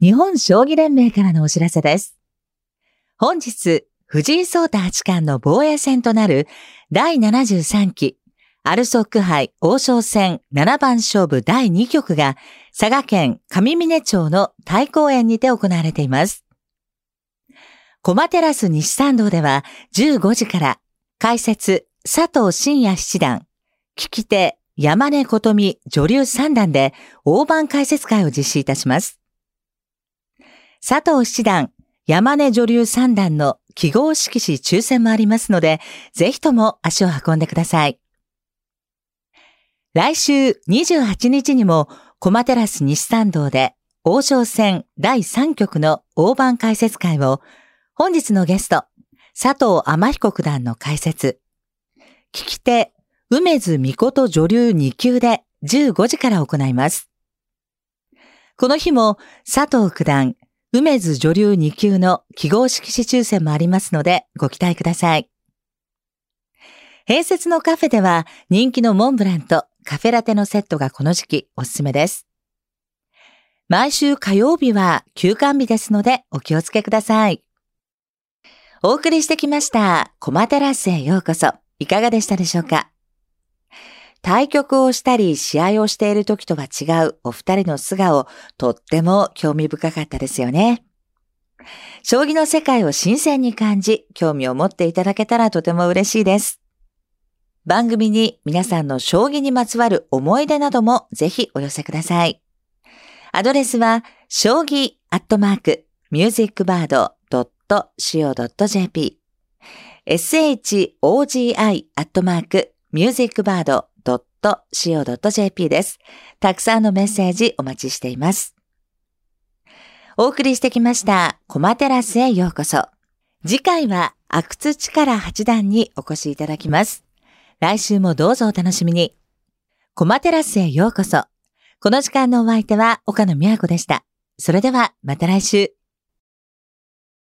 日本将棋連盟からのお知らせです。本日、藤井聡太八冠の防衛戦となる第73期アルソック杯王将戦7番勝負第2局が佐賀県上峰町の太公園にて行われています。コマテラス西参道では15時から解説佐藤真也七段、聞き手山根琴美女流三段で大盤解説会を実施いたします。佐藤七段、山根女流三段の記号色紙抽選もありますので、ぜひとも足を運んでください。来週28日にも、コマテラス西参道で王将戦第3局の大盤解説会を、本日のゲスト、佐藤天彦九段の解説、聞き手、梅津美琴女流2級で15時から行います。この日も佐藤九段、梅津女流2級の記号式紙抽選もありますのでご期待ください。併設のカフェでは人気のモンブランとカフェラテのセットがこの時期おすすめです。毎週火曜日は休館日ですのでお気をつけください。お送りしてきましたコマテラスへようこそ。いかがでしたでしょうか？対局をしたり試合をしている時とは違うお二人の素顔、とっても興味深かったですよね。将棋の世界を新鮮に感じ、興味を持っていただけたらとても嬉しいです。番組に皆さんの将棋にまつわる思い出などもぜひお寄せください。アドレスは、将棋アットマーク、ミュージックバード .co.jp shogi アットマーク、ミュージックバード .co.jp です。たくさんのメッセージお待ちしています。お送りしてきました、コマテラスへようこそ。次回は、阿久津力八段にお越しいただきます。来週もどうぞお楽しみに。コマテラスへようこそ。この時間のお相手は岡野美和子でした。それではまた来週。